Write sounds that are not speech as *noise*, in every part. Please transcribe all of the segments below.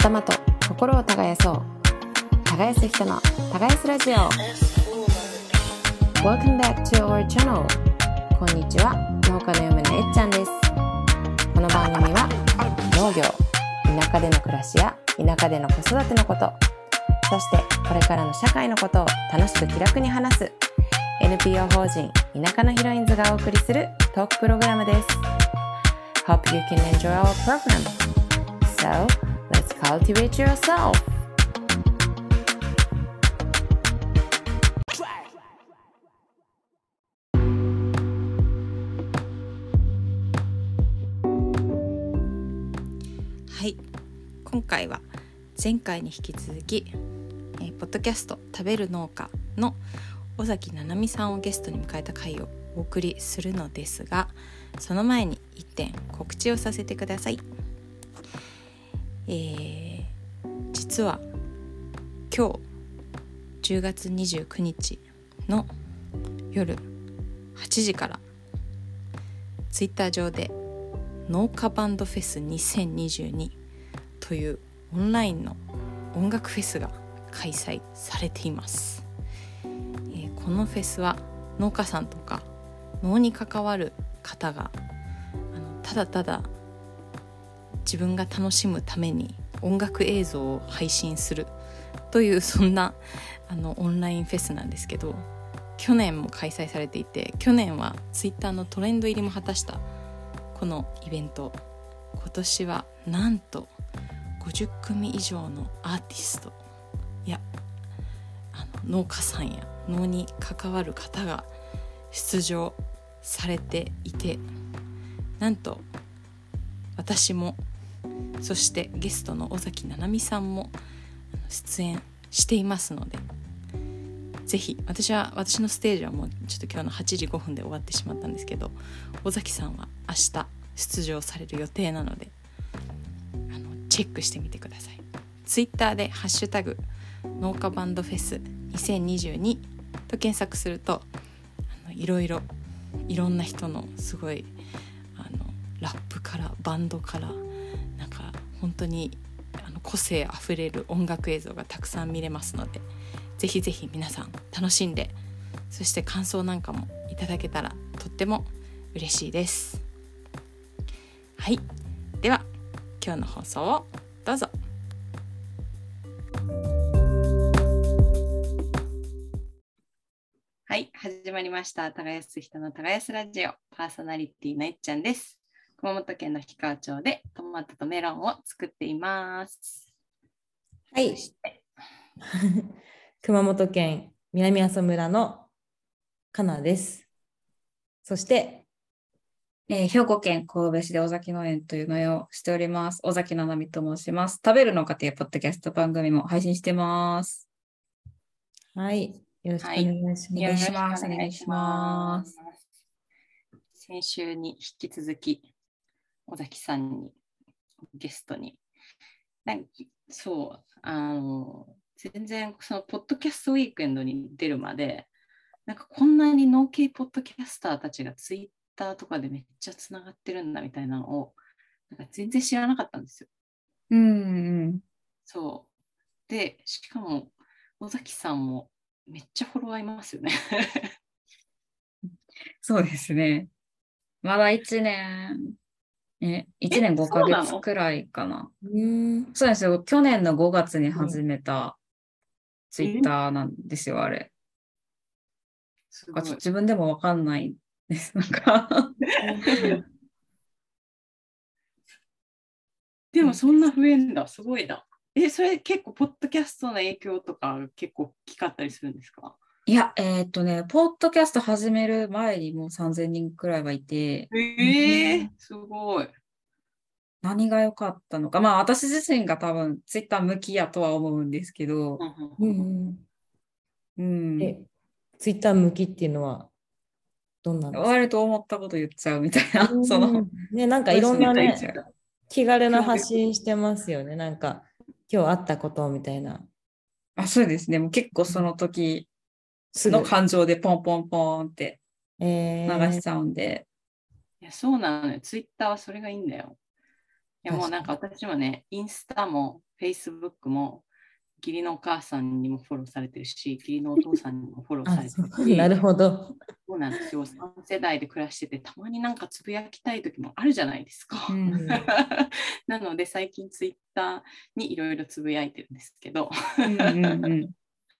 頭と心を耕そう。耕す人の耕すラジオ。Welcome back to our channel こんにちは。農家の嫁のえっちゃんです。この番組は農業田舎での暮らしや田舎での子育てのこと。そしてこれからの社会のことを楽しく気楽に話す NPO 法人田舎のヒロインズがお送りするトークプログラムです。Hope you can enjoy our program So let's cultivate yourself. はい今回は前回に引き続き、えーポッドキャスト「食べる農家」の尾崎七海さんをゲストに迎えた回をお送りするのですがその前に一点告知をさせてください、えー実は今日10月29日の夜8時からツイッター上で農家バンドフェス2022というオンラインの音楽フェスが開催されています、えーこのフェスは農家さんとか農に関わる方があのただただ自分が楽しむために音楽映像を配信する。というそんなあのオンラインフェスなんですけど去年も開催されていて去年はツイッターのトレンド入りも果たしたこのイベント。今年はなんと50組以上のアーティスト。やあの農家さんや農に関わる方が出場されていてなんと私もそしてゲストの尾崎七海さんも出演していますのでぜひ私は私のステージはもうちょっと今日の8時5分で終わってしまったんですけど尾崎さんは明日出場される予定なのであのチェックしてみてください。ツイッターで「ハッシュタグ農家バンドフェス2022」と検索するといろいろいろんな人のすごいあのラップからバンドから本当にあの個性あふれる音楽映像がたくさん見れますのでぜひぜひ皆さん楽しんでそして感想なんかもいただけたらとっても嬉しいです。はい。では今日の放送をどうぞ。はい始まりました。耕す人の耕すラジオ。パーソナリティのえっちゃんです。熊本県の氷川町でトマトとメロンを作っていますはい。*laughs* 熊本県南阿蘇村のかなです。そして、えー兵庫県神戸市で尾崎農園という農園をしております。尾崎七海と申します。食べるのかというポッドキャスト番組も配信してます。はい。よろしくお願いします。お願いしますお願いします先週に引き続き尾崎さんにゲストになんそうあの全然そのポッドキャストウィークエンドに出るまでなんかこんなに農系ポッドキャスターたちがツイッターとかでめっちゃつながってるんだみたいなのをなんか全然知らなかったんですよ。うんうん。そう。で、しかも、尾崎さんもめっちゃフォロワーいますよね。*laughs* そうですね。まだ1年、え、1年5ヶ月くらいかな。うーん。そうですよ。去年の5月に始めたツイッターなんですよ、あれ。すなんか自分でもわかんないです。なんか。*laughs* でもそんな増えんだ、すごいな。え、それ結構、ポッドキャストの影響とか結構大きかったりするんですか？いや、えーっとね、ポッドキャスト始める前にもう3000人くらいはいて、ええすごい。何が良かったのか。まあ私自身が多分ツイッター向きやとは思うんですけど、うんうんうん。え、ツイッター向きっていうのはどんなんですか割と思ったこと言っちゃうみたいな、その、ね、なんかいろんなね気軽な発信してますよね。なんか、今日あったことみたいな。あ、そうですね。もう結構その時すぐの感情でポンポンポンってえ流ーしちゃうんで、いや、そうなのよ。ツイッターはそれがいいんだよ。確かにやもうなんか私もね、インスタもフェイスブックも義理のお母さんにもフォローされてるし、義理のお父さんにもフォローさあれてる *laughs* し、なるほど。そうなんですよ。3世代で暮らしてて、たまになんかつぶやきたい時もあるじゃないですか。うん *laughs* なので最近ツイッターにいろいろつぶやいてるんですけど、うんうんうん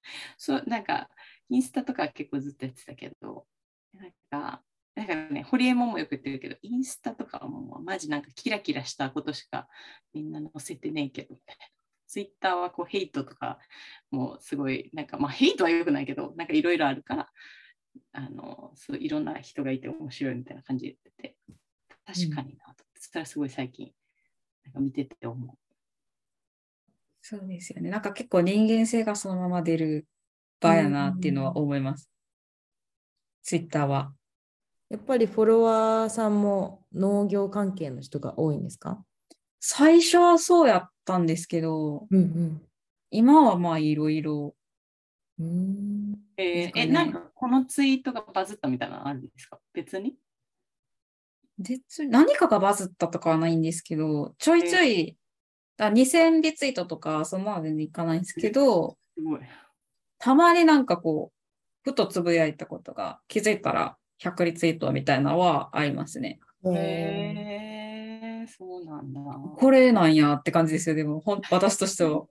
*laughs* そうなんかインスタとか結構ずっとやってたけど、なんか、なんかね、ホリエモンもよく言ってるけど、インスタとかはもうマジなんかキラキラしたことしかみんな載せてねえけど、ツイッターはこうヘイトとかもうすごい、なんかまあヘイトはよくないけど、なんかいろいろあるから、あの、そういろんな人がいて面白いみたいな感じで言ってて、確かになと。そしたらすごい最近、なんか見てて思う。そうですよね。なんか結構人間性がそのまま出る場やなっていうのは思います。ツイッターは。やっぱりフォロワーさんも農業関係の人が多いんですか？最初はそうやったんですけど、うん今はまあいろいろ。うん。うんえーえ、なんかこのツイートがバズったみたいなのあるんですか？別に？別に何かがバズったとかはないんですけど、ちょいちょい、だ2000リツイートとかそんなの全然いかないんですけど、すごい。たまになんかこう、ふとつぶやいたことが気づいたら100リツイートみたいなのはありますね。へえー、そうなんだ。これなんやって感じですよ。でも、ほん私としては。うん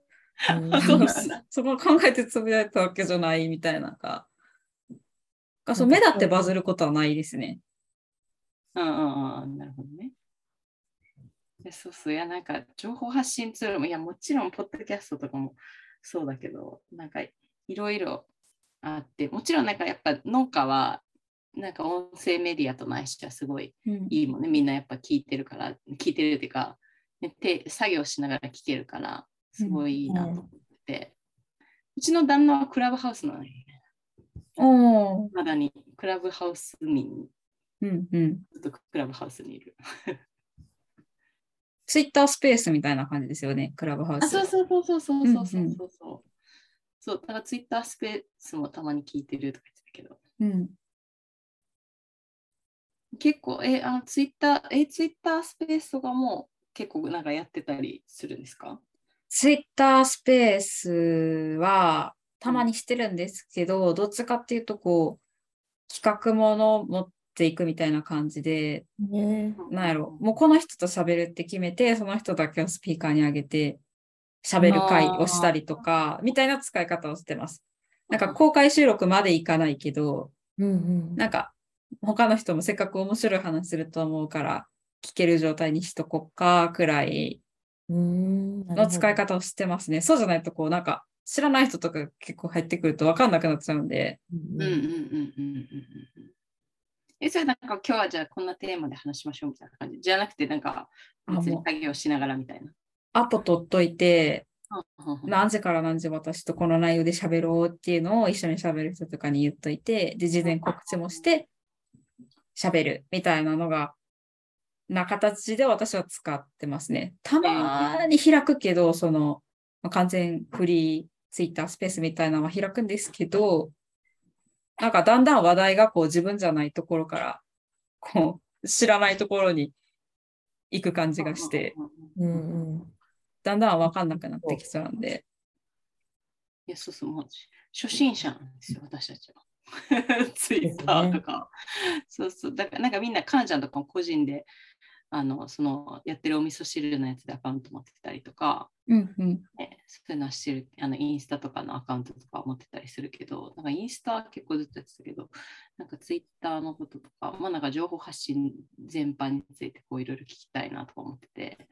そうなんだ。そこ考えてつぶやいたわけじゃないみたいなか。がそう目立ってバズることはないですね。うんうんうん、なるほどね。でそうそう、いや、なんか情報発信ツールも、いや、もちろん、ポッドキャストとかもそうだけど、なんかいろいろあって、もちろん、なんかやっぱ農家は、なんか音声メディアとないしはすごいうんいいもんね。みんなやっぱ聞いてるから、聞いてるっていうか、ね、手作業しながら聞けるから、すごいいいなと思ってて、うちの旦那はクラブハウスなのよね。まだにクラブハウス民、うんうん。ずっとクラブハウスにいる。ツイッタースペースみたいな感じですよね、クラブハウあ、ス。そうそうそうそうそうそうそううんうんそうそう。そう、だからツイッタースペースもたまに聞いてるとか言ってたけど、うん。結構、え、あツイッター、え、ツイッタースペースとかも結構なんかやってたりするんですか？ツイッタースペースはたまにしてるんですけど、どっちかっていうと、こう、企画ものを持っていくみたいな感じで、ね。なんやろ、もうこの人と喋るって決めて、その人だけをスピーカーに上げて、喋る会をしたりとか、みたいな使い方をしてます。なんか公開収録までいかないけど、うんうん。なんか他の人もせっかく面白い話すると思うから、聞ける状態にしとこっか、くらいうんの使い。方をしてますね。そうじゃないと、こう、なんか知らない人とか結構入ってくると分かんなくなっちゃうんで、うんうんうんうんうんうんうん。え、それなんか今日はじゃあこんなテーマで話しましょうみたいな感じ？じゃなくて、なんかあ別に作業しながらみたいな。アポ取っといて、うん何時から何時私とこの内容で喋ろうっていうのを一緒に喋る人とかに言っといて、で、事前告知もして喋るみたいなのが、な形で私は使ってますね。たまーに開くけど、その、まあ完全フリーツイッタースペースみたいなのは開くんですけど、なんかだんだん話題がこう自分じゃないところから、こう、知らないところに行く感じがして、うんうん。だんだんわかんなくなってきちゃうんで。いや、そうそう、もう初心者なんですよ、私たちは。*laughs* ツイッターとか。そうそう、だからなんかみんな、かなちゃんとかも個人で、あの、その、やってるお味噌汁のやつでアカウント持ってたりとか、うんうん。ね、そういうのはしてる、あの、インスタとかのアカウントとか持ってたりするけど、なんかインスタは結構ずっとやってたけど、なんかツイッターのこととか、まあなんか情報発信全般についてこういろいろ聞きたいなとか思ってて、で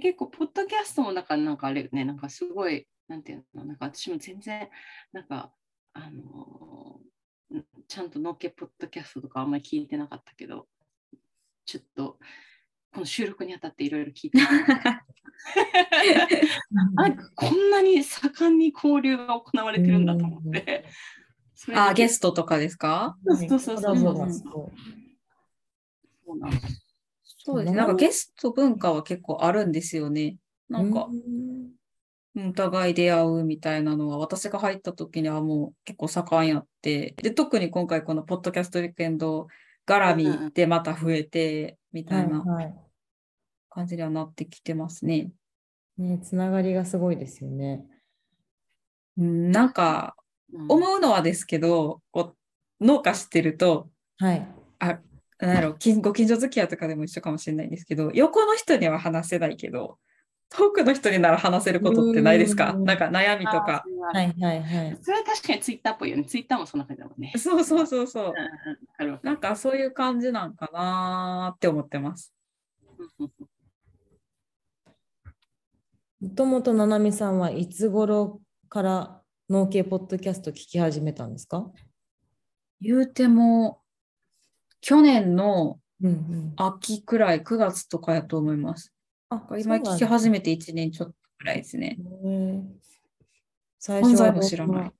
結構、ポッドキャストもなんか、なんかあれよね、なんかすごい、なんていうの、なんか私も全然、なんか、あのーちゃんとのっけポッドキャストとかあんまり聞いてなかったけど、ちょっと、この収録にあたっていろいろ聞いてあ *laughs* こんなに盛んに交流が行われてるんだと思って。あ、ゲスストとかですか？そうそうそうそう。コラボがすごいトなんですそうですね。なんかゲスト文化は結構あるんですよね。なんか、うんお互い出会うみたいなのは、私が入った時にはもう結構盛んやって、で、特に今回このポッドキャストウィークエンド絡みでまた増えて、みたいな感じにはなってきてますね。ね、つながりがすごいですよね。うん、なんか、うん思うのはですけど、こう農家してると、はい。あ、なんやろ、近ご近所付き合いとかでも一緒かもしれないんですけど、横の人には話せないけど、遠くの人になら話せることってないですか？うんなんか悩みとか。はいはいはい。それは確かにツイッターっぽいよね。ツイッターもそんな感じだもんね。そうそうそうそうなんかそういう感じなんかなーって思ってます。もともとななみさんはいつ頃から農系ポッドキャスト聞き始めたんですか？言うても、去年のうんうん。秋くらい、9月とかやと思います。あ今聞き始めめて1年ちょっとくらいですね。最初はも知らない。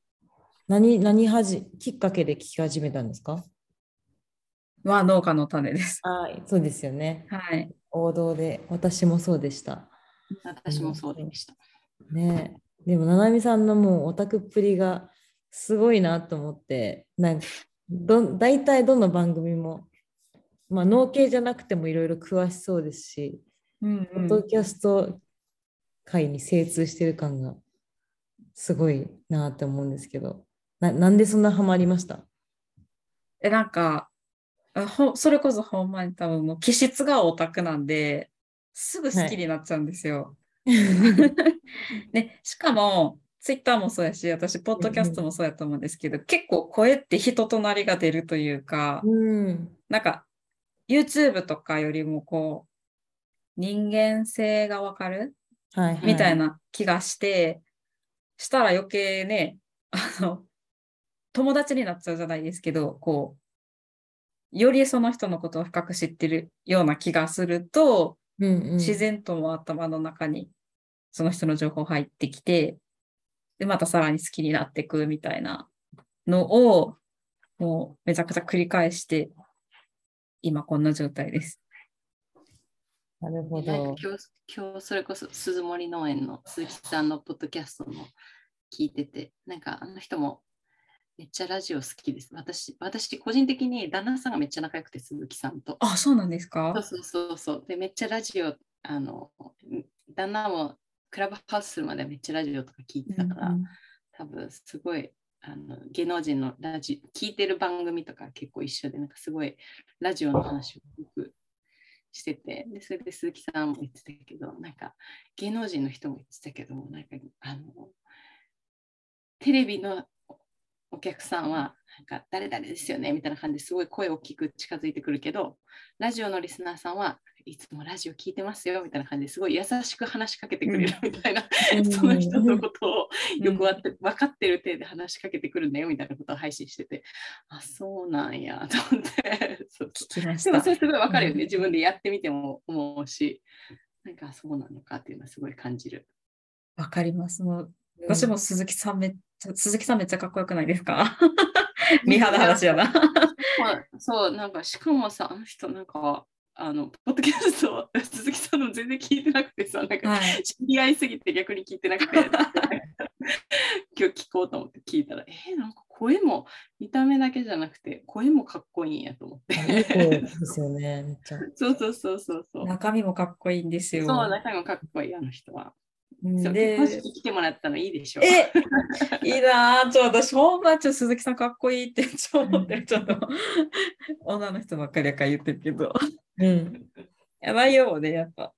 何、何はじ、きっかけで聞き始めたんですか？は農家の種です。あそうですよね。はい。王道で、私もそうでした。私もそうでした。ねえでも、ななみさんのもうオタクっぷりがすごいなと思って、なんかど大体どの番組も、まあ、農系じゃなくてもいろいろ詳しそうですし、うんポッドキャスト界に精通してる感がすごいなって思うんですけど、ななんでそんなハマりました？え、なんか、あほそれこそほんまに多分もう気質がオタクなんで、すぐ好きになっちゃうんですよ。*laughs* で、しかも、ツイッターもそうやし、私、ポッドキャストもそうやと思うんですけど、結構声って人となりが出るというか、うん。なんか、YouTube とかよりもこう、人間性がわかるはい、はい。みたいな気がして、したら余計ね、あの、友達になっちゃうじゃないですけど、こう、よりその人のことを深く知ってるような気がすると、うんうん、自然とも頭の中にその人の情報入ってきて、で、またさらに好きになっていくみたいなのを、もうめちゃくちゃ繰り返して、今こんな状態です。なるほどか。今日今日それこそ鈴森農園の鈴木さんのポッドキャストの聞いてて、なんかあの人もめっちゃラジオ好きです。私、私個人的に旦那さんがめっちゃ仲良くて鈴木さんと。あ、そうなんですか？そうそうそうそう。で、めっちゃラジオ、あの、旦那もクラブハウスするまでめっちゃラジオとか聞いてたから、うん。多分すごいあの芸能人のラジ聞いてる番組とか結構一緒でなんかすごいラジオの話をよくしててでそれで鈴木さんも言ってたけどなんか芸能人の人も言ってたけどなんかあのテレビのお客さんはなんか誰々ですよねみたいな感じですごい声大きく近づいてくるけどラジオのリスナーさんはいつもラジオ聞いてますよみたいな感じですごい優しく話しかけてくれるみたいな、その人のことをよくわって分かってる体で話しかけてくるんだよみたいなことを配信してて、あ、そうなんやと思って。そう聞きましたでもそ。れすごい分かるよね。自分でやってみても思うし、なんかそうなのかっていうのはすごい感じる。わかります。もう私も鈴木さんめっ鈴木さんめっちゃかっこよくないですか？ミハの話やな。まあそう、なんかしかもさ、あの人なんか、あの、ポッドキャスト、鈴木さんの全然聞いてなくてさ、なんか、はい。知り合いすぎて逆に聞いてなくて、*laughs* 今日聞こうと思って聞いたら、えーなんか声も見た目だけじゃなくて、声もかっこいいんやと思って。ですよね、めっちゃ。*laughs* そうそうそうそうそう。中身もかっこいいんですよ。そう、中身もかっこいい、あの人は。うんそうで結婚式来てもらったのいいでしょ。え、*laughs* いいなぁ。ちょ、私、ほんま、ちょ、鈴木さんかっこいいって、ちょ、思ってる。ちょっと、*laughs* 女の人ばっかりやから言ってるけど。うん。や内容もね、やっぱ。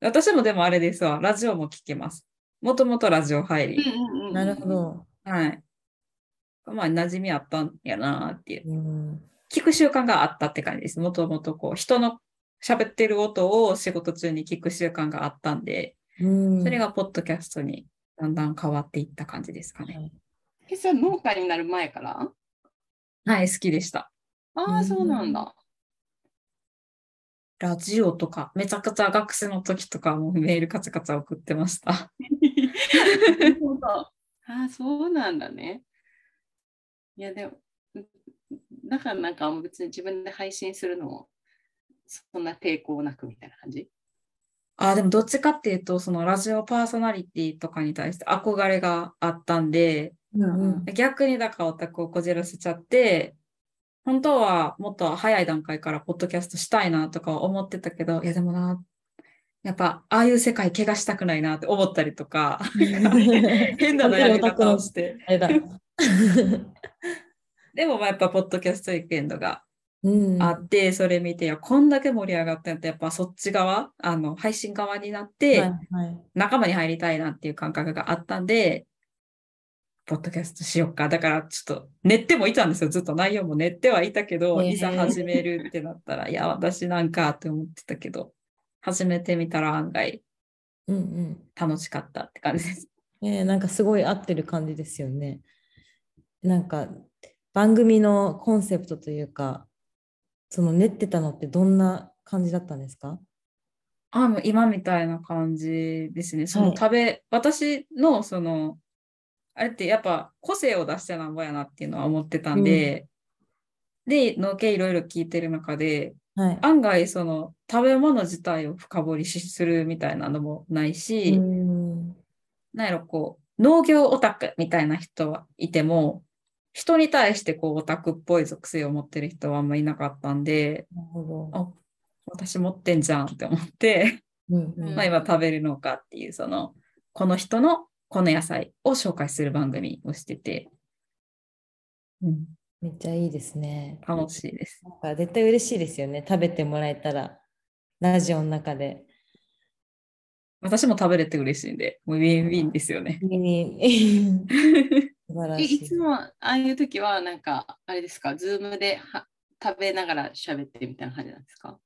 私もでもあれですわ。ラジオも聞けます。もともとラジオ入り。うんうんうんなるほ。ど。はい。まあ、馴染みあったんやなっていう。うん。聞く習慣があったって感じです。もともとこう、人の喋ってる音を仕事中に聞く習慣があったんで、うん、それがポッドキャストにだんだん変わっていった感じですかね。え、それは農家になる前から？はい、好きでした。ああ、うんそうなんだ。ラジオとか、めちゃくちゃ学生の時とかもメールカチャカチャ送ってました。*laughs* ああ、そうなんだね。いや、でも、だからなんか別に自分で配信するのも、そんな抵抗なくみたいな感じ？あ、でもどっちかっていうと、そのラジオパーソナリティとかに対して憧れがあったんで、うんうん逆にだからオタクをこじらせちゃって、本当はもっと早い段階からポッドキャストしたいなとか思ってたけど、いやでもな、やっぱ、ああいう世界怪我したくないなって思ったりとか、*laughs* 変な悩み方をして。*laughs* でも、まあやっぱ、ポッドキャストウィークエンドがうんあって、それ見て、いや、こんだけ盛り上がったんやったらやっぱそっち側、あの、配信側になって、はいはい仲間に入りたいなっていう感覚があったんで、ポッドキャストしよっか。だからちょっと練ってもいたんですよ。ずっと内容も練ってはいたけど、へーいざ始めるってなったら、いや、私なんかって思ってたけど、始めてみたら案外うんうん楽しかったって感じです。ねえなんかすごい合ってる感じですよね。なんか番組のコンセプトというか、その練ってたのってどんな感じだったんですか？あ、もう今みたいな感じですね。そのはい食べ、私のその、あれってやっぱ個性を出してなんぼやなっていうのは思ってたんで、で、農系いろいろ聞いてる中で、はい。案外その食べ物自体を深掘りしするみたいなのもないし、うんなんやろこう農業オタクみたいな人はいても人に対してこうオタクっぽい属性を持ってる人はあんまいなかったんで。あ私持ってんじゃんって思って、うんうんまあ、今食べるのうかっていうそのこの人のこの野菜を紹介する番組をしてて、うん、めっちゃいいですね。楽しいです。なんか絶対嬉しいですよね。食べてもらえたら、ラジオの中で。私も食べれて嬉しいんで、もうウィンウィンですよね。に素晴らえしい。いつもああいう時はなんかあれですか、ズームでは食べながら喋ってみたいな感じなんですか？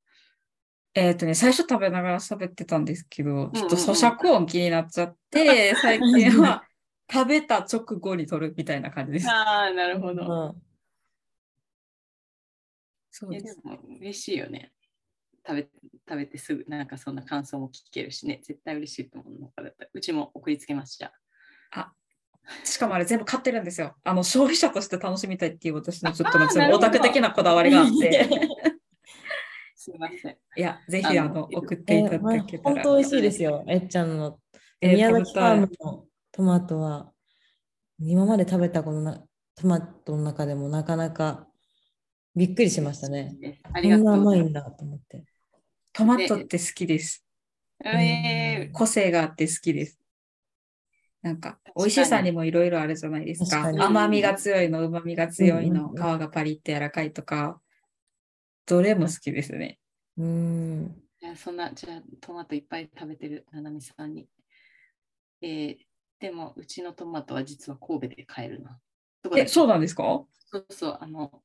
えっとね、最初食べながら喋ってたんですけど、ちょっと咀嚼音気になっちゃって、*laughs* 最近は食べた直後に取るみたいな感じです。ああ、なるほど。うんそうで。すも嬉しいよね。食べ食べてすぐなんかそんな感想も聞けるしね、絶対嬉しいと思うのかだったらうちも送りつけました。*laughs* しかもあれ全部買ってるんですよ。あの消費者として楽しみたいっていう私のちょっとのオタク的なこだわりがあって、すみません。いや、ぜひああのの送っていただけたら。本当美味しいですよ。えっちゃんのえー宮崎ファームのトマトは今まで食べたこのなトマトの中でもなかなかびっくりしましたね。ありがとこんなうございま甘いんだと思って。トマトって好きです。す。えー個性があって好きです。なんか、美味しさにもいろいろあるじゃないですか。確かに甘みが強いの、旨みが強いの、うんうんうん皮がパリって柔らかいとか、どれも好きですね。うーん。じゃあそんな、じゃあトマトいっぱい食べてるななみさんに。えーでも、うちのトマトは実は神戸で買えるな。え、けそうなんですか？そうそう、あの、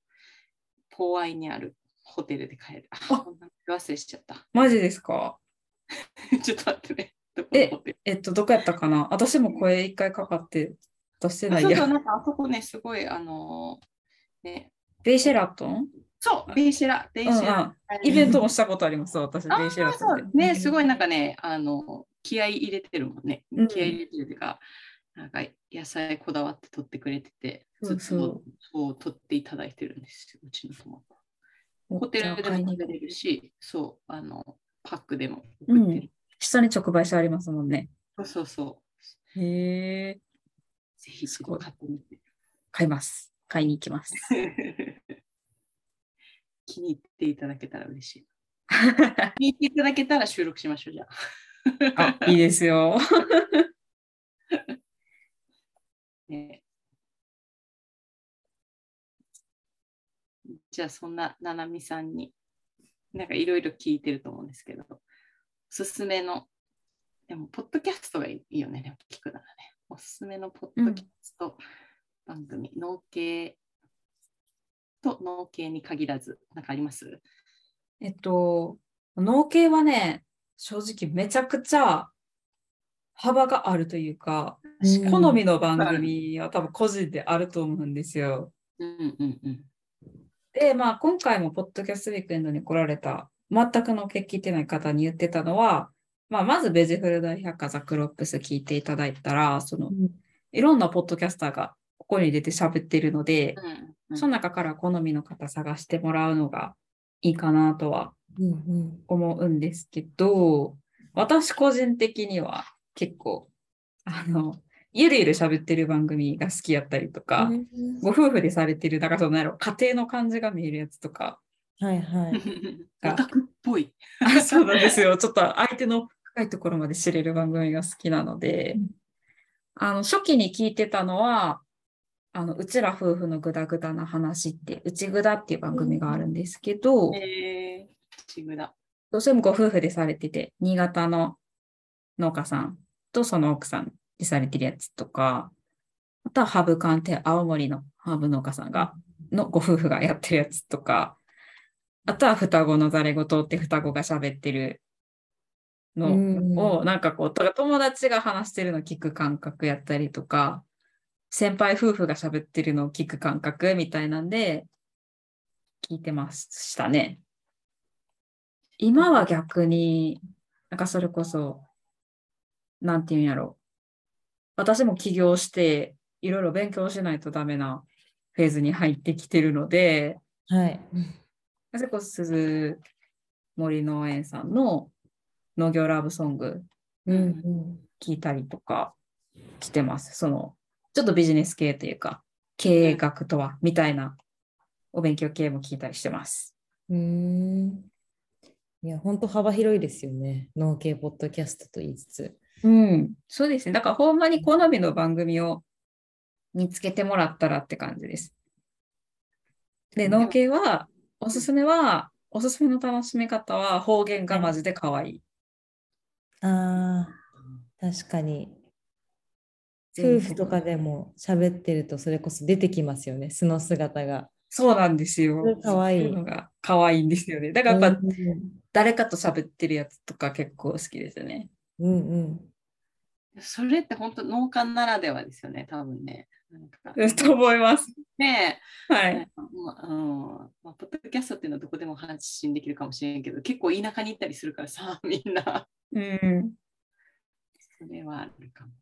ポーアイにあるホテルで買える。あ、忘れしちゃった。マジですか？*laughs* ちょっと待ってね。ええっと、どこやったかな？私も声一回かかって出してない。やあそうそう、。なんかあそこね、すごい、あのね、ベイシェラトン？そう、ベイシェラ、ベイシェラ。イベントもしたことあります、私、ベあイシェラートンね、すごいなんかね、あの、気合い入れてるもんね。うん。気合い入れてるっていうか、なんか野菜こだわって取ってくれてて、ずっとそう。取っていただいてるんですよ、うちのトマト。ホテルでも食べれるし、そう、あの、パックでもうん送ってる。下に直売所ありますもんね。そうそうそう。へえ。ぜひ一度買ってみて。買います。買いに行きます。*laughs* 気に入っていただけたら嬉しい。*laughs* 気に入っていただけたら収録しましょう、じゃあ。あ、いいですよ。*laughs* ねじゃあそんなななみさんになんかいろいろ聞いてると思うんですけど、おすすめの、でもポッドキャストがいいよね、でも聞くならね。おすすめのポッドキャスト番組、農系と農系に限らず、なんかあります？えっと、農系はね、正直めちゃくちゃ幅があるというか、うん。好みの番組は多分個人であると思うんですよ。うんうんうん。で、まあ今回もポッドキャストウィークエンドに来られた全くの聞いてない方に言ってたのは、まあまずベジフル大百科ザクロップス聞いていただいたら、そのいろんなポッドキャスターがここに出て喋ってるので、うんうん。その中から好みの方探してもらうのがいいかなとはうんうん。思うんですけど、私個人的には結構、あの、ゆるゆる喋ってる番組が好きやったりとか、うんご夫婦でされてる、だからその家庭の感じが見えるやつとか、はいはい。*laughs* オタクっぽい。*laughs* あそうなんですよ。ちょっと相手の深いところまで知れる番組が好きなので、あの、初期に聞いてたのは、あの、うちら夫婦のグダグダな話って、うちぐだっていう番組があるんですけど、えー、ちぐだ。どうしてもご夫婦でされてて、新潟の農家さんとその奥さんでされてるやつとか、あとはハブカンって青森のハーブ農家さんが、のご夫婦がやってるやつとか、あとは双子のざれ言って双子が喋ってるのを、なんかこう、友達が話してるのを聞く感覚やったりとか、先輩夫婦が喋ってるのを聞く感覚みたいなんで、聞いてましたね。今は逆に、なんかそれこそ、なんていうんやろ。私も起業して、いろいろ勉強しないとダメなフェーズに入ってきてるので、はい。それこそ鈴森農園さんの農業ラブソング。聞いたりとかしてます。その、ちょっとビジネス系というか、経営学とは、みたいなお勉強系も聞いたりしてます。うーん。いや、本当幅広いですよね。農系ポッドキャストと言いつつ。うん、そうですね。だからほんまに好みの番組を見つけてもらったらって感じです。で、農系は、おすすめは、おすすめの楽しみ方は方言がマジで可愛い。ああ、確かに。夫婦とかでも喋ってるとそれこそ出てきますよね、素の姿が。そうなんですよ。可愛いそういうのが可愛いんですよね。だからやっぱうん誰かと喋ってるやつとか結構好きですよね。うんうん。それって本当農家ならではですよね、多分ね。なんか *laughs* と思います。ねえ、はい。まあうんまあ、ポッドキャストっていうのはどこでも発信できるかもしれんけど、結構田舎に行ったりするからさ、*laughs* みんな。うん。それはあるかも。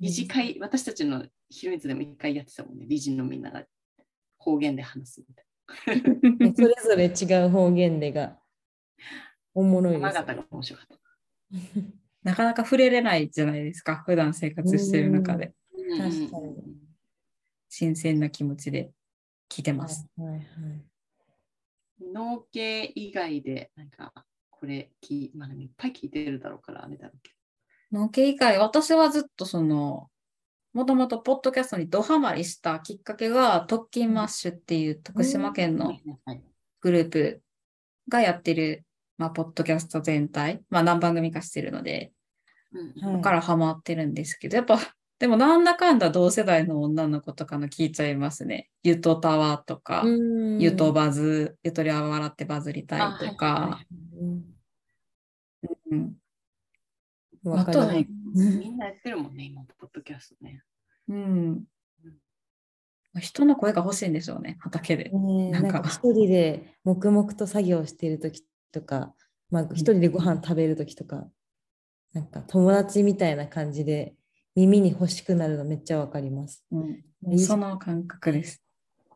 理事会、私たちの広い図でも一回やってたもんね、理事のみんなが方言で話すみたいね *laughs* それぞれ違う方言でがおもろいな。です山形が面白かった。なかなか触れれないじゃないですか。普段生活してる中で。確かにうん新鮮な気持ちで聞いてます。はいはい農系以外で、なんか、これ聞い、まあ、いっぱい聞いてるだろうから、あれだろうけ農系以外、私はずっとその、もともとポッドキャストにドハマりしたきっかけが、特勤マッシュっていう徳島県ど。のはいはいグループがやってる、まあ、ポッドキャスト全体、まあ、何番組かしてるので、うんからハマってるんですけど、やっぱ、でもなんだかんだ同世代の女の子とかの聞いちゃいますね。ゆとたわとか、うんゆとバズ、ゆとりは笑ってバズりたいとあはいはいかは、うんあとはみんなやってるもんね、今、ポッドキャストね。うん。人の声が欲しいんでしょうね、畑で。なんんか一人で黙々と作業している時とか、まあ、一人でご飯食べる時とか、なんか友達みたいな感じで耳に欲しくなるのめっちゃわかります。うんその感覚です。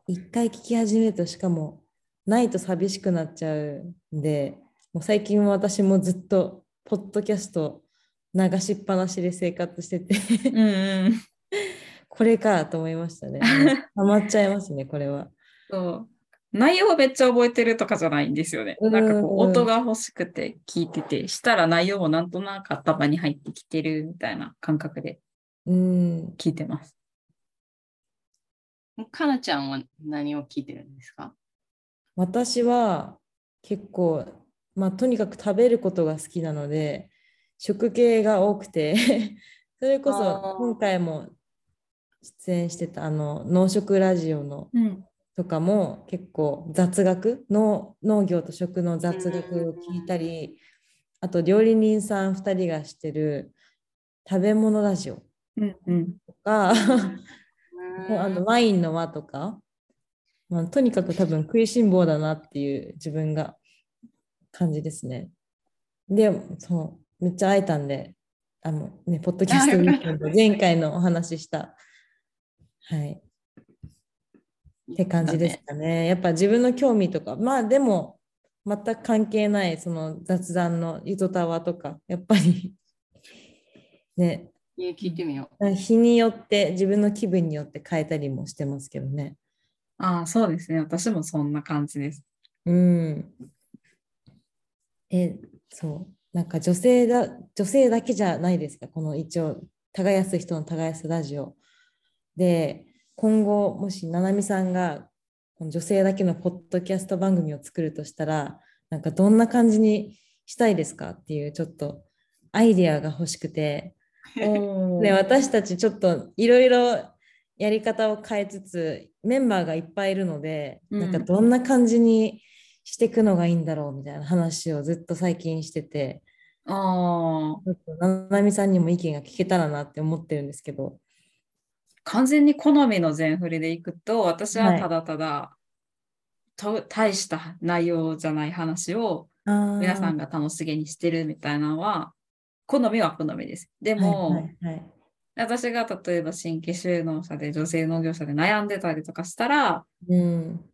一回聞き始めるとしかもないと寂しくなっちゃうんで、もう最近は私もずっとポッドキャスト流しっぱなしで生活しててうんうん。*laughs* これかと思いましたね。ハマっちゃいますね、これは。そう。内容めっちゃ覚えてるとかじゃないんですよね。うんなんかこう音が欲しくて聞いてて、したら内容もなんとなく頭に入ってきてるみたいな感覚でうん。聞いてます。かなちゃんは何を聞いてるんですか？私は結構、まあ、とにかく食べることが好きなので食系が多くて *laughs* それこあそー今回も出演してたあの農食ラジオのうん。とかも結構雑学？農農業と食の雑学を聞いたりあと料理人さん2人がしてる食べ物ラジオうんうん。とか。あのワインの輪とか、まあ、とにかく多分食いしん坊だなっていう自分が感じですね。で、そう、めっちゃ会えたんで、あのね、ポッドキャストウィークエンド前回のお話しした、はい、って感じですかね。やっぱ自分の興味とか、まあでも、全く関係ないその雑談のゆとたわとか、やっぱり。ね、え聞いてみよ日によって自分の気分によって変えたりもしてますけどね。ああ、そうですね。私もそんな感じです。うん。え、そう。なんか女性だ女性だけじゃないですかこの一応耕す人の耕すラジオで今後もしななみさんが女性だけのポッドキャスト番組を作るとしたらなんかどんな感じにしたいですかっていうちょっとアイディアが欲しくてで私たちちょっといろいろやり方を変えつつメンバーがいっぱいいるので、うん。なんかどんな感じにしていくのがいいんだろうみたいな話をずっと最近しててあななみさんにも意見が聞けたらなって思ってるんですけど。完全に好みの全振りでいくと、私はただただ、と大した内容じゃない話を皆皆さんが楽しげにしてるみたいなのは、好みは好みです。でも、はいはいはい私が例えば新規就農者で女性農業者で悩んでたりとかしたら、うん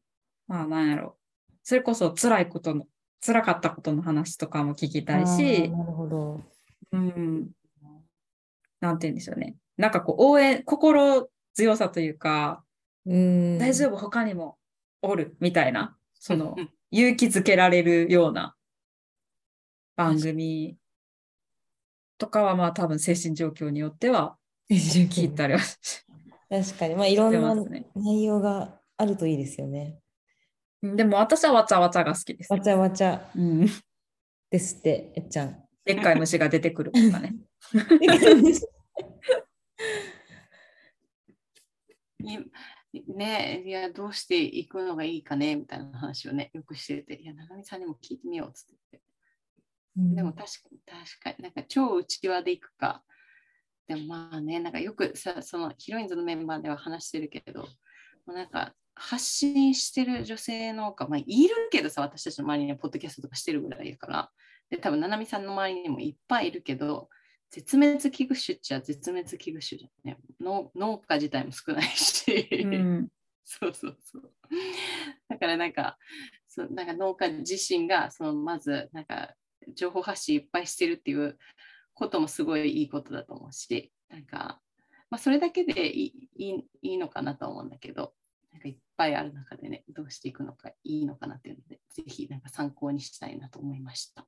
まあなんやろ。それこそ辛いことの、辛かったことの話とかも聞きたいしなるほど。うん。なんて言うんでしょうね。なんかこう応援、心強さというか、うん、大丈夫、他にもおるみたいな、そのうん *laughs* 勇気づけられるような番組とかはまあ多分精神状況によっては聞聞いたりはし確かに、まあ、いろんてな。内容があるといいですよね。でも私はわちゃわちゃが好きですわ。ちゃわちゃうん、ですって、えっちゃん。でっかい虫が出てくるとかね。い *laughs* ねいや、どうしていくのがいいかねみたいな話をね、よくしてて、いや、長見さんにも聞いてみようっつって言って。でも確かに、確かに、なんか超内輪でいくか。でもまあね、なんかよくさ、そのヒロインズのメンバーでは話してるけど、もうなんか発信してる女性農家、まあいるけどさ、私たちの周りにはポッドキャストとかしてるぐらいやから、で、多分、ななみさんの周りにもいっぱいいるけど、絶滅危惧種っちゃ絶滅危惧種じゃんね。農農家自体も少ないし、うん、*laughs* そうそうそう。だからなんか、そうなんか農家自身がそのまずなんか情報発信いっぱいしてるっていうこともすごいいいことだと思うし、なんか、まあ、それだけでいいいいいいのかなと思うんだけど、なんかいっぱいある中でね、どうしていくのかいいのかなっていうので、ぜひなんか参考にしたいなと思いました。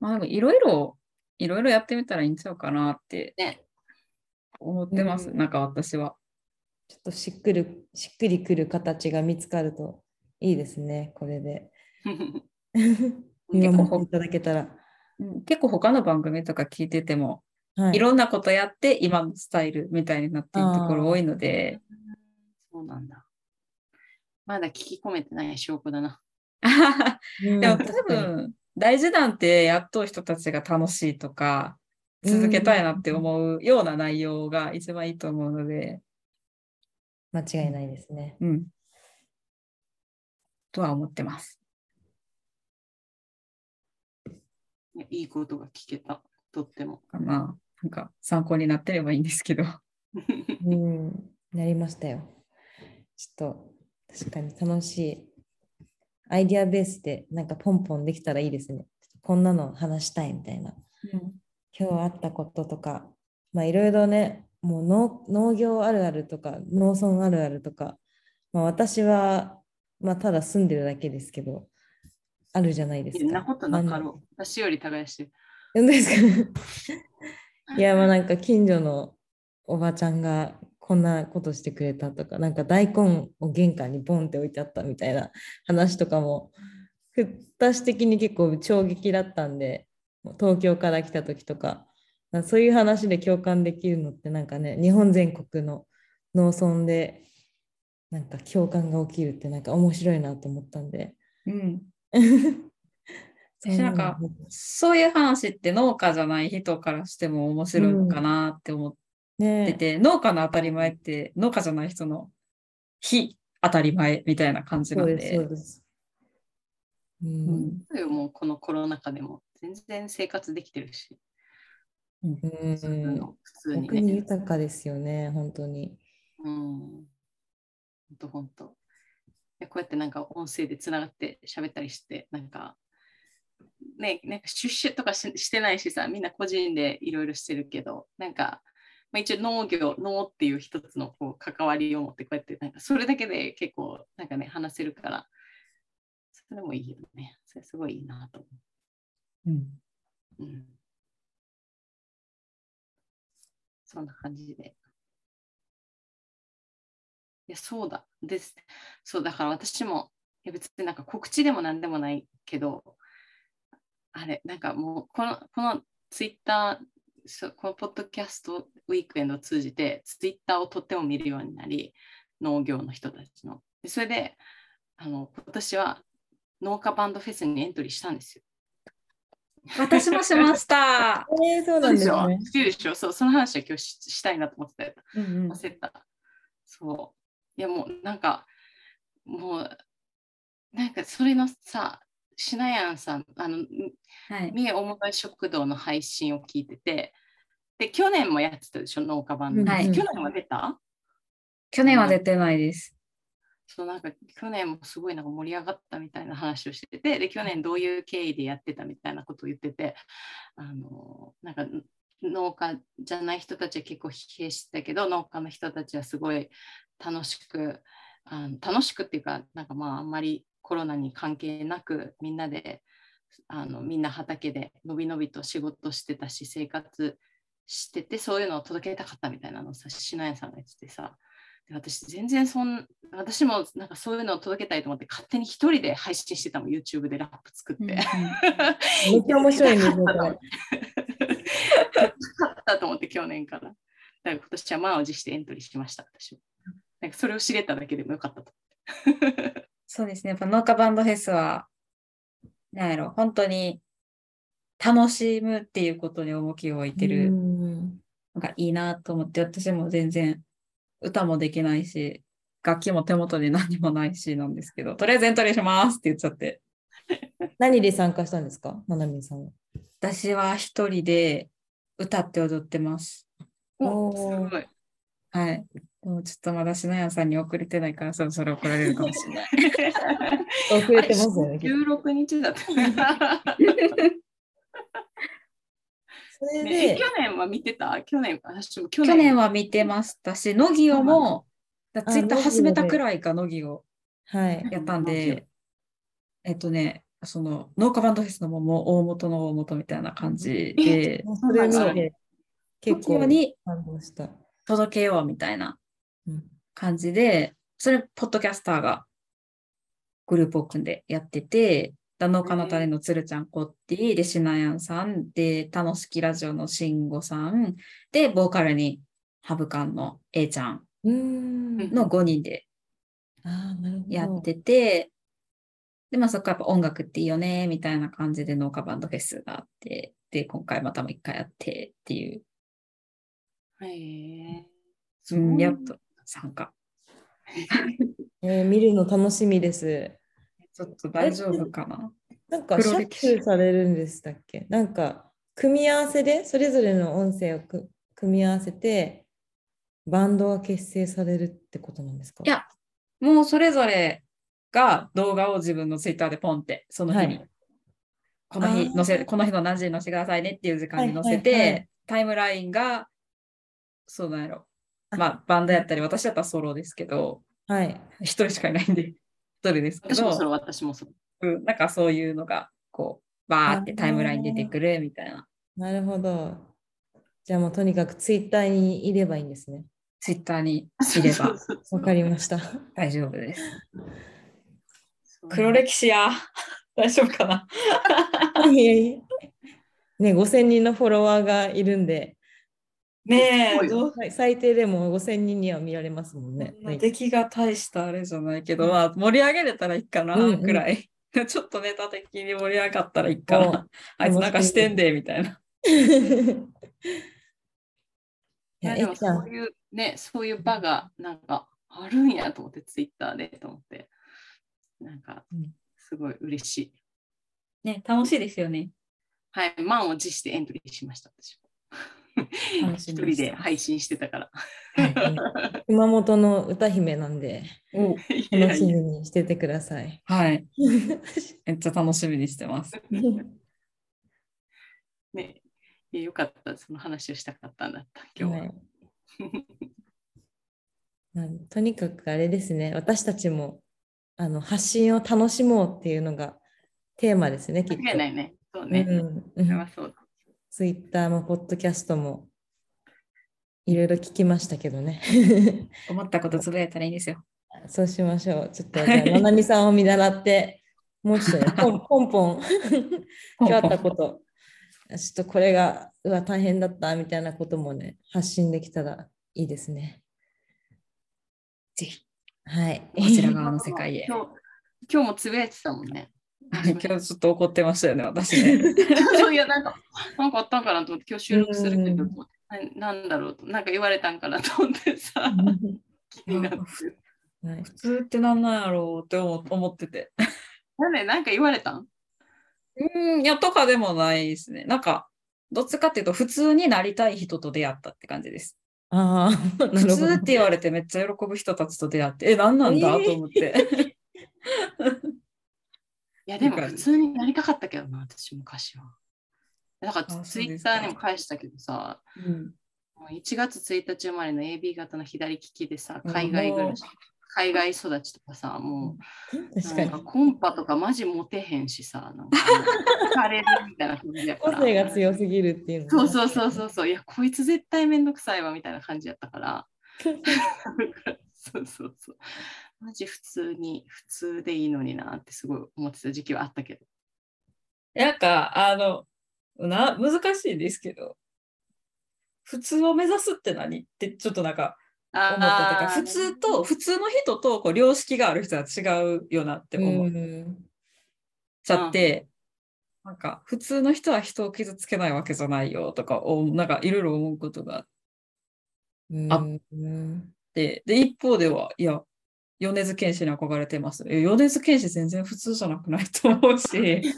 まあでもいろいろ、いろいろやってみたらいいんちゃうかなってね。思ってます。うんなんか私は。ちょっとしっくり、しっくりくる形が見つかるといいですね、これで。*laughs* 見守っていただけたら。うん結構他の番組とか聞いてても、はいいろんなことやって今のスタイルみたいになっているところ多いので、そうなんだ。まだ聞き込めてない証拠だな。うんでも多分大事なんてやっとう人たちが楽しいとか続けたいなって思うような内容が一番いいと思うので、間違いないですね。うん。とは思ってます。いやいいことが聞けた。とっても。まあ、なんか参考になってればいいんですけど。*laughs* うん、なりましたよ。ちょっと確かに楽しい。アイディアベースでなんかポンポンできたらいいですね。こんなの話したいみたいな。今日あったこととか、まあいろいろね、もう農農業あるあるとか農村あるあるとか、まあ私は、まあただ住んでるだけですけど、あるじゃないですか。そんなことなかろう。私より耕してる。ですかいや、まあなんか近所のおばちゃんがこんなことしてくれたとか、なんか大根を玄関にボンって置いてあったみたいな話とかも、私的に結構衝撃だったんで、東京から来た時とか、そういう話で共感できるのってなんかね、日本全国の農村でなんか共感が起きるってなんか面白いなと思ったんで。うん。*laughs* そんなんかそういう話って農家じゃない人からしても面白いのかなって思ってねて、農家の当たり前って農家じゃない人の非当たり前みたいな感じなんで。そうです、そうです。ううんんそうよもうこのコロナ禍でも全然生活できてるし。うん普通の普通に逆にね。豊かですよね、本当に。うん。ほんとほんと。いやこうやってなんか音声でつながって喋ったりして、なんか、ね、なんか出社とかししてないしさ、みんな個人でいろいろしてるけど、なんか、まあ、一応農業、農っていう一つのこう関わりを持って、こうやってなんかそれだけで結構なんかね、話せるから、それもいいよね。それすごいいいなと思う。うんうん。そんな感じで。いや、そうだ。です。そう、だから私も、いや別になんか告知でもなんでもないけど、あれ、なんかもう、この、このツイッター、そうこのポッドキャストウィークエンドを通じて、ツイッターをとっても見るようになり、農業の人たちの。でそれで、あの今年は農家バンドフェスにエントリーしたんですよ。私もしました。*laughs* えー、そうなんですね。好きでしょそう、その話は今日ししたいなと思ってた。うんうん忘れた。そう。いやもうなんか、もう、なんかそれのさ、しなやんさん、あの、はい。三重おもが食堂の配信を聞いてて、で、去年もやってたでしょ、農家版の。はい去年も出た？去年は出てないです。そうなんか去年もすごいなんか盛り上がったみたいな話をしててで去年どういう経緯でやってたみたいなことを言っててあのなんか農家じゃない人たちは結構疲弊してたけど農家の人たちはすごい楽しくあの楽しくっていうかなんかまああんまりコロナに関係なくみんなであのみんな畑でのびのびと仕事してたし生活しててそういうのを届けたかったみたいなのをさしなやさんが言っててさで私全然そん私もなんかそういうのを届けたいと思って勝手に一人で配信してたもん YouTube でラップ作って。うんうん *laughs* めっちゃ面白いんですよ、これ。やったと思って去年から。だから今年は満を持してエントリーしました、私は。なんかそれを知れただけでもよかったと。そうですね。やっぱ農家バンドフェスは、なんやろ、本当に楽しむっていうことに重きを置いてうるんのがいいなと思って、私も全然歌もできないし、楽器も手元に何もないしなんですけど、とりあえずエントリーしますって言っちゃって、何で参加したんですか、ななみさんは。私は一人で歌って踊ってます。おすーごい。はい。でもちょっとまだしなやさんに遅れてないから、そろそろ怒られるかもしれない。*laughs* 遅れてますよね。結構16日だったね。それで、去年は見てた？去年、私も去去年は見てましたし、ノギオも、あツイッター始めたでくらいか、ノギオはい。やったんで、えっとね、その農家バンドフェスのももう大元の大元みたいな感じで、それ結構時に感動した。届けようみたいなうん感じで、それ、ポッドキャスターがグループを組んでやってて、だ農家の種のつるちゃんこってぃ、で、しなやんさん、で、楽しきラジオのしんごさん、で、ボーカルにハブカンの A ちゃん。の5人で。やってて、で、まあそこはやっぱ音楽っていいよね、みたいな感じで農家バンドフェスがあって、で、今回またもう一回やってっていう、へえうん、やっと参加。*laughs* えー見るの楽しみです。ちょっと大丈夫かな。なんかシャッフルされるんでしたっけ？なんか組み合わせでそれぞれの音声をく組み合わせてバンドが結成されるってことなんですか？いや、もうそれぞれが動画を自分のツイッターでポンって、その日に、はい。この日載せ、この日の何時に載せてくださいねっていう時間に載せて、はいはいはい。タイムラインが、そうなんやろ。あ *laughs* まあ、バンドやったり、私だったらソロですけど、はい。一人しかいないんで、一人ですけど、私もそれ、私もそれ。うんなんかそういうのが、こう、バーってタイムライン出てくるみたいな。なるほど。じゃあもうとにかくツイッターにいればいいんですね。ツイッターにいればわかりました。大丈夫です。黒歴史や。*laughs* 大丈夫かな *laughs* いえいえね、5000人のフォロワーがいるんで、ねえ、はい最低でも5000人には見られますもんね。はい出来が大したあれじゃないけど、まあ、盛り上げれたらいいかな、うんうんくらい。*laughs* ちょっとネタ的に盛り上がったらいいかおな。*laughs* あいつなんかしてんで、みたいな。*laughs* いや、でもそういうね、そういう場がなんかあるんやと思って、ツイッターでと思って、なんかうんすごい嬉しい。ね、楽しいですよね。はい、満を持してエントリーしました、私。*laughs* 一人で配信してたから。*laughs* 熊本の歌姫なんで、楽しみにしててください。はい。*laughs* めっちゃ楽しみにしてます。ね、よかった、その話をしたかったんだった、今日は。はいまあとにかくあれですね、私たちもあの発信を楽しもうっていうのがテーマですね、きっと。間違いないね。そうね。うんそれはそうだ。ツイッターもポッドキャストもいろいろ聞きましたけどね。*laughs* 思ったことつぶやいたらいいんですよ。そうしましょう。ちょっと、じゃあ、ななみさんを見習って、もうちょっとね、*laughs* ポンポンポン、今日あったこと、ちょっとこれが、うわ、大変だったみたいなこともね、発信できたらいいですね。ぜひ、はい。こちら側の世界へ。今日今日もつぶやいてたもんね。*laughs* 今日ちょっと怒ってましたよね、私ね。*laughs* そういや、なんか、なんかあったんかなと思って、今日収録するけど、うんななんだろうと、なんか言われたんかなと思ってさ、*laughs* 気になって。はい普通ってなんなんやろうって思思ってて。なんで、なんか言われたん？うん、いや、とかでもないですね。なんか、どっちかっていうと、普通になりたい人と出会ったって感じです。ああ、な普通って言われてめっちゃ喜ぶ人たちと出会って、え、なんなんだ、えーと思って。いや、でも普通になりたかったけどな、私昔は。だからあツイッターにも返したけどさ、うんもう1月1日生まれの AB 型の左利きでさ、うん海外暮らし、海外育ちとかさ、もう、確かになんか。コンパとかマジモテへんしさ、なんかもう、惹かれるみたいな感じやから。個性が強すぎるっていうのそうそうそうそうそう、いや、こいつ絶対めんどくさいわみたいな感じやったから。*laughs* そうそうそう。マジ普通に、普通でいいのになってすごい思ってた時期はあったけど。なんか、あの、な、難しいですけど、普通を目指すって何ってちょっとなんか思ったとか、普通と、普通の人とこう良識がある人は違うよなって思っうん。ちゃって、なんか普通の人は人を傷つけないわけじゃないよとか、おなんかいろいろ思うことがあって、で、一方では、いや、米津玄師に憧れてます。え米津玄師全然普通じゃなくないと思うし、*laughs*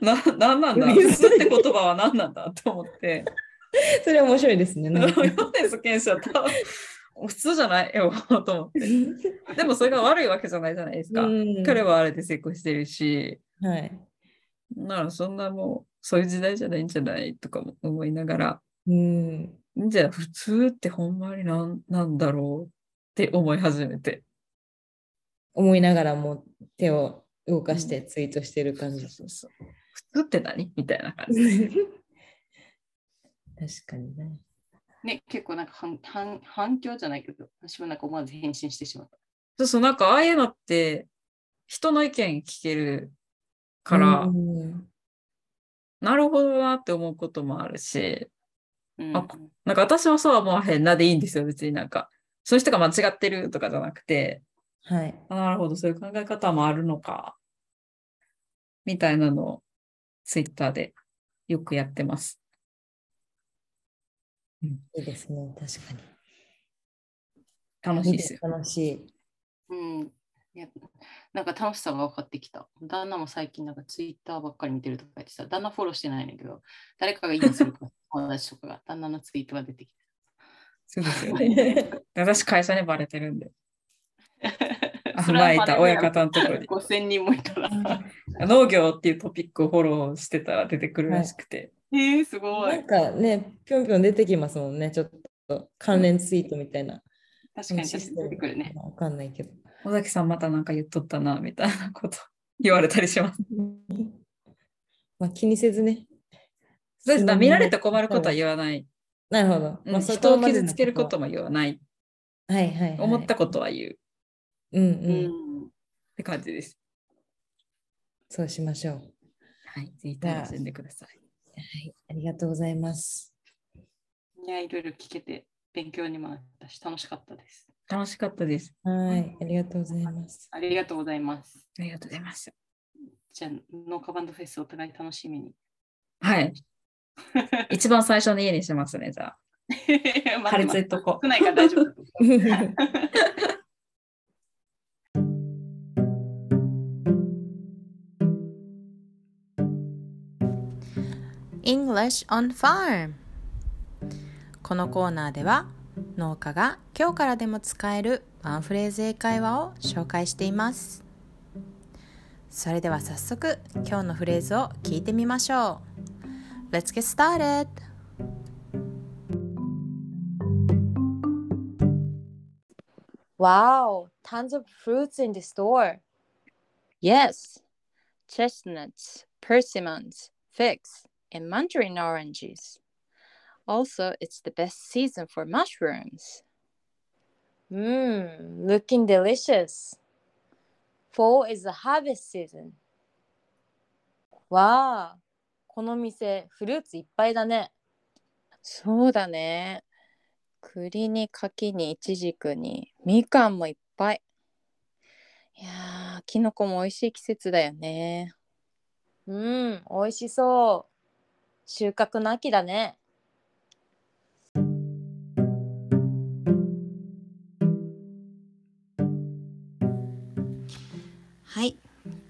な、なんなんだ？普通って言葉は何なんだと思って、それは面白いですね。*laughs* 米津玄師は多分普通じゃない？よと思って。でもそれが悪いわけじゃないじゃないですか。うん彼はあれで成功してるし、はい。ならそんなもうそういう時代じゃないんじゃない？とかも思いながら、うん。じゃあ普通ってほんまになんなんだろうって思い始めて。思いながらも手を動かしてツイートしてる感じ。そうそう普通って何みたいな感じ。確かにね。ね、結構なんか反反反響じゃないけど、私もなんか思わず返信してしまった。そうそう、なんかああいうのって人の意見聞けるから、うんなるほどなって思うこともあるし、うんあなんか私はそうは思わへんなでいいんですよ、別になんか。そういう人が間違ってるとかじゃなくて、はい。あなるほど、そういう考え方もあるのか。みたいなのをツイッターでよくやってます。いいですね。確かに。楽しいですよ。楽しい。うん。いやなんか楽しさが分かってきた。旦那も最近なんかツイッターばっかり見てるとか言ってさ、旦那フォローしてないんだけど、誰かがいいねするから、友達とかが旦那のツイートが出てきて。そうですよね。*laughs* 私会社にバレてるんで。*laughs* 前いた親方のところに。5000人もいたら。農業っていうトピックをフォローしてたら出てくるらしくて。えー、すご。ないんかね、ぴょんぴょん出てきますもんね。ちょっと関連ツイートみたいな。確かに確かに出てくるね。わかんないけど。尾崎さんまたなんか言っとったな、みたいなこと *laughs* 言われたりします。*laughs* まあ気にせずね。そうです。だから見られて困ることは言わない。なるほど。うんまあそ人を傷つけることも言わない。はいはい、はい。思ったことは言ううんううん。ん。って感じです。そうしましょう。はい。ぜひ楽しんでください。はい。ありがとうございます。いや、いろいろ聞けて勉強にもなったし、楽しかったです。楽しかったです。はい。ありがとうございます。ありがとうございます。ありがとうございました。じゃあ、農家バンドフェスお互い楽しみに。はい。*laughs* 一番最初に家にしますね、じゃあ。*laughs* 貼り付いとこ少ないから大丈夫。*laughs* English on Farm このコーナーでは農家が今日からでも使えるワンフレーズ英会話を紹介していますそれでは早速今日のフレーズを聞いてみましょう Let's get started! Wow, tons of fruits in the store. Yes, chestnuts, persimmons, figs, and mandarin oranges. Also, it's the best season for mushrooms. Mmm, looking delicious. Fall is the harvest season. わあ、この店フルーツいっぱいだね。そうだね。栗に柿にイチジクにみかんもいっぱい。いやー、きのこも美味しい季節だよね。うん、美味しそう。収穫の秋だね。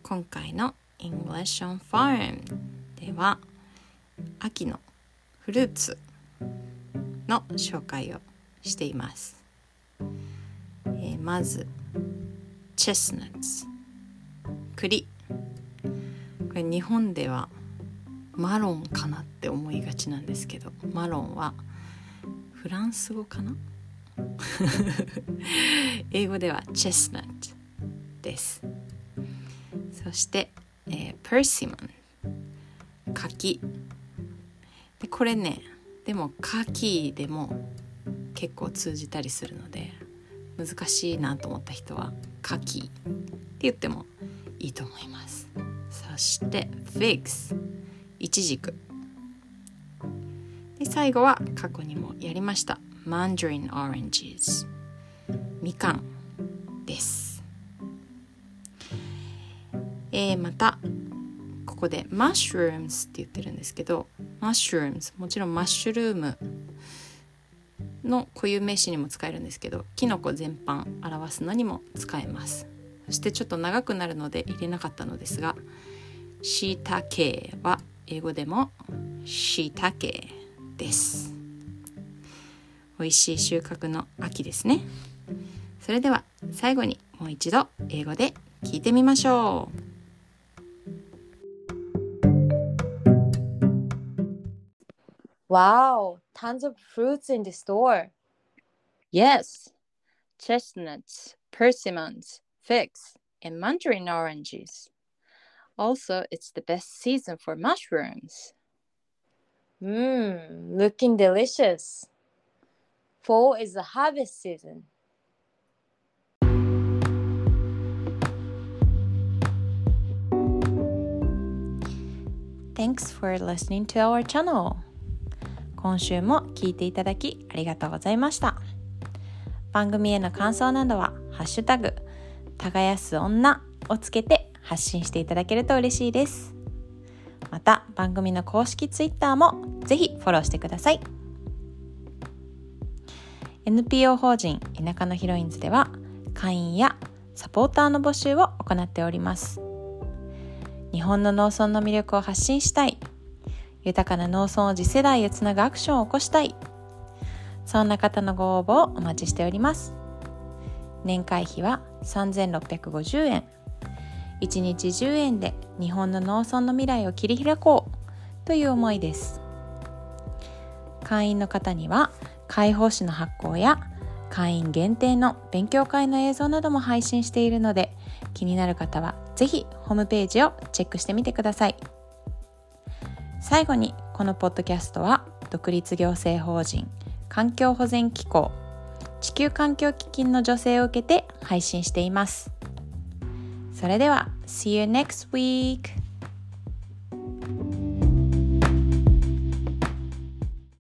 今回の English on Farm では秋のフルーツの紹介をしています。えーまず Chestnuts 栗これ日本ではマロンかなって思いがちなんですけどマロンはフランス語かな？*laughs* 英語では Chestnut です。そして、えー、persimmon 柿。でこれねでも柿でも結構通じたりするので難しいなと思った人は柿って言ってもいいと思います。そして figs いちじくで最後は過去にもやりました。Mandarin oranges みかんです。えーまたここで mushrooms って言ってるんですけど mushrooms もちろんマッシュルームの固有名詞にも使えるんですけどキノコ全般表すのにも使えます。そしてちょっと長くなるので入れなかったのですがしいたけは英語でもしいたけです。美味しい収穫の秋ですね。それでは最後にもう一度英語で聞いてみましょう。Wow, tons of fruits in the store. Yes, chestnuts, persimmons, figs, and mandarin oranges. Also, it's the best season for mushrooms. Mmm, looking delicious. Fall is the harvest season. Thanks for listening to our channel. 今週も聞いていただきありがとうございました。番組への感想などは、ハッシュタグ、耕す女をつけて発信していただけると嬉しいです。また、番組の公式 Twitter もぜひフォローしてください。NPO 法人田舎のヒロインズでは、会員やサポーターの募集を行っております。日本の農村の魅力を発信したい豊かな農村を次世代へつなぐアクションを起こしたい。そんな方のご応募をお待ちしております。年会費は3650円。1日10円で日本の農村の未来を切り開こうという思いです。会員の方には会報誌の発行や会員限定の勉強会の映像なども配信しているので気になる方はぜひホームページをチェックしてみてください。最後にこのポッドキャストは独立行政法人環境保全機構地球環境基金の助成を受けて配信していますそれでは See you next week!